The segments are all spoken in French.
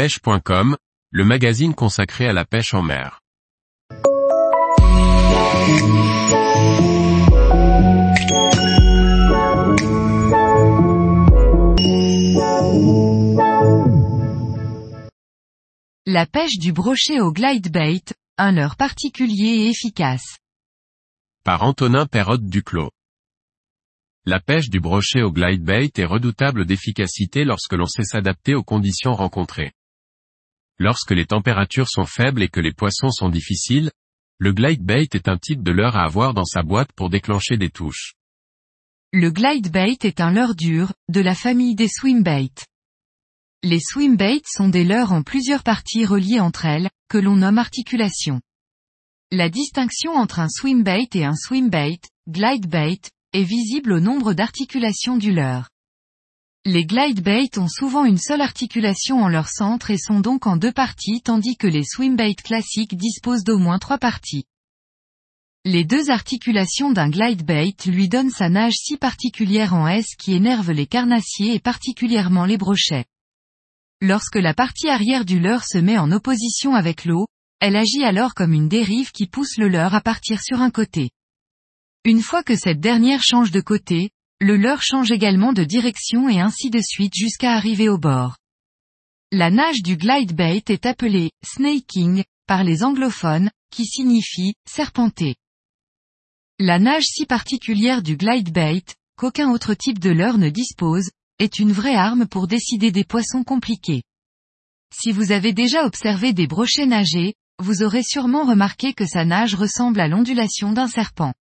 pêche.com, le magazine consacré à la pêche en mer. La pêche du brochet au glide bait, un leurre particulier et efficace. Par Antonin Perrotte Duclos. La pêche du brochet au glide bait est redoutable d'efficacité lorsque l'on sait s'adapter aux conditions rencontrées. Lorsque les températures sont faibles et que les poissons sont difficiles, le glide bait est un type de leurre à avoir dans sa boîte pour déclencher des touches. Le glide bait est un leurre dur, de la famille des swim baits. Les swim baits sont des leurres en plusieurs parties reliées entre elles, que l'on nomme articulation. La distinction entre un swim bait et un swim bait, glide bait, est visible au nombre d'articulations du leurre. Les glide baits ont souvent une seule articulation en leur centre et sont donc en deux parties tandis que les swim baits classiques disposent d'au moins trois parties. Les deux articulations d'un glide bait lui donnent sa nage si particulière en S qui énerve les carnassiers et particulièrement les brochets. Lorsque la partie arrière du leurre se met en opposition avec l'eau, elle agit alors comme une dérive qui pousse le leurre à partir sur un côté. Une fois que cette dernière change de côté, le leurre change également de direction et ainsi de suite jusqu'à arriver au bord. La nage du glide bait est appelée snaking par les anglophones, qui signifie serpenter. La nage si particulière du glide bait, qu'aucun autre type de leurre ne dispose, est une vraie arme pour décider des poissons compliqués. Si vous avez déjà observé des brochets nager, vous aurez sûrement remarqué que sa nage ressemble à l'ondulation d'un serpent.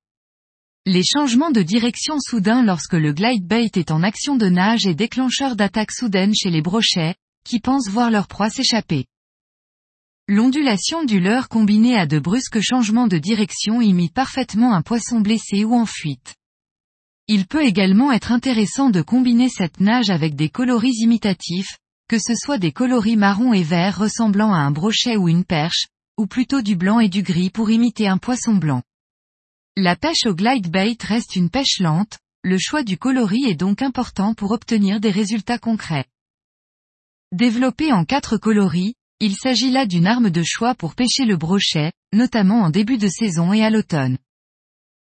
Les changements de direction soudains lorsque le glide bait est en action de nage est déclencheur d'attaque soudaine chez les brochets, qui pensent voir leur proie s'échapper. L'ondulation du leurre combinée à de brusques changements de direction imite parfaitement un poisson blessé ou en fuite. Il peut également être intéressant de combiner cette nage avec des coloris imitatifs, que ce soit des coloris marron et vert ressemblant à un brochet ou une perche, ou plutôt du blanc et du gris pour imiter un poisson blanc. La pêche au glide bait reste une pêche lente, le choix du coloris est donc important pour obtenir des résultats concrets. Développé en quatre coloris, il s'agit là d'une arme de choix pour pêcher le brochet, notamment en début de saison et à l'automne.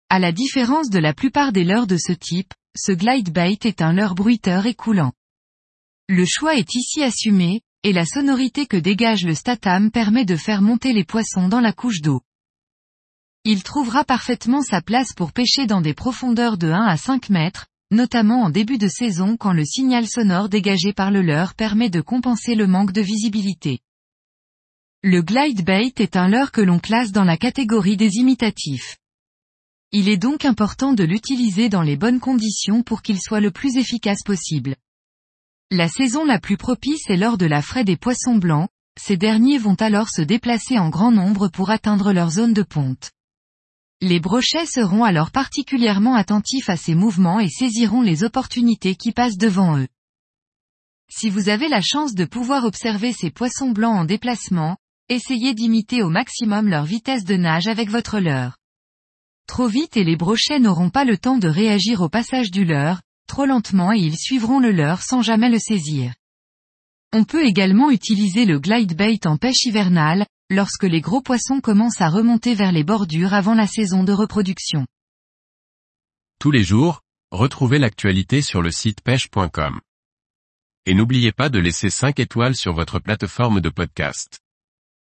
À la différence de la plupart des leurres de ce type, ce glide bait est un leurre bruiteur et coulant. Le choix est ici assumé, et la sonorité que dégage le statam permet de faire monter les poissons dans la couche d'eau. Il trouvera parfaitement sa place pour pêcher dans des profondeurs de 1 à 5 mètres, notamment en début de saison quand le signal sonore dégagé par le leurre permet de compenser le manque de visibilité. Le glide bait est un leurre que l'on classe dans la catégorie des imitatifs. Il est donc important de l'utiliser dans les bonnes conditions pour qu'il soit le plus efficace possible. La saison la plus propice est lors de la fraie des poissons blancs, ces derniers vont alors se déplacer en grand nombre pour atteindre leur zone de ponte. Les brochets seront alors particulièrement attentifs à ces mouvements et saisiront les opportunités qui passent devant eux. Si vous avez la chance de pouvoir observer ces poissons blancs en déplacement, essayez d'imiter au maximum leur vitesse de nage avec votre leurre. Trop vite et les brochets n'auront pas le temps de réagir au passage du leurre, trop lentement et ils suivront le leurre sans jamais le saisir. On peut également utiliser le glide bait en pêche hivernale, lorsque les gros poissons commencent à remonter vers les bordures avant la saison de reproduction. Tous les jours, retrouvez l'actualité sur le site pêche.com. Et n'oubliez pas de laisser 5 étoiles sur votre plateforme de podcast.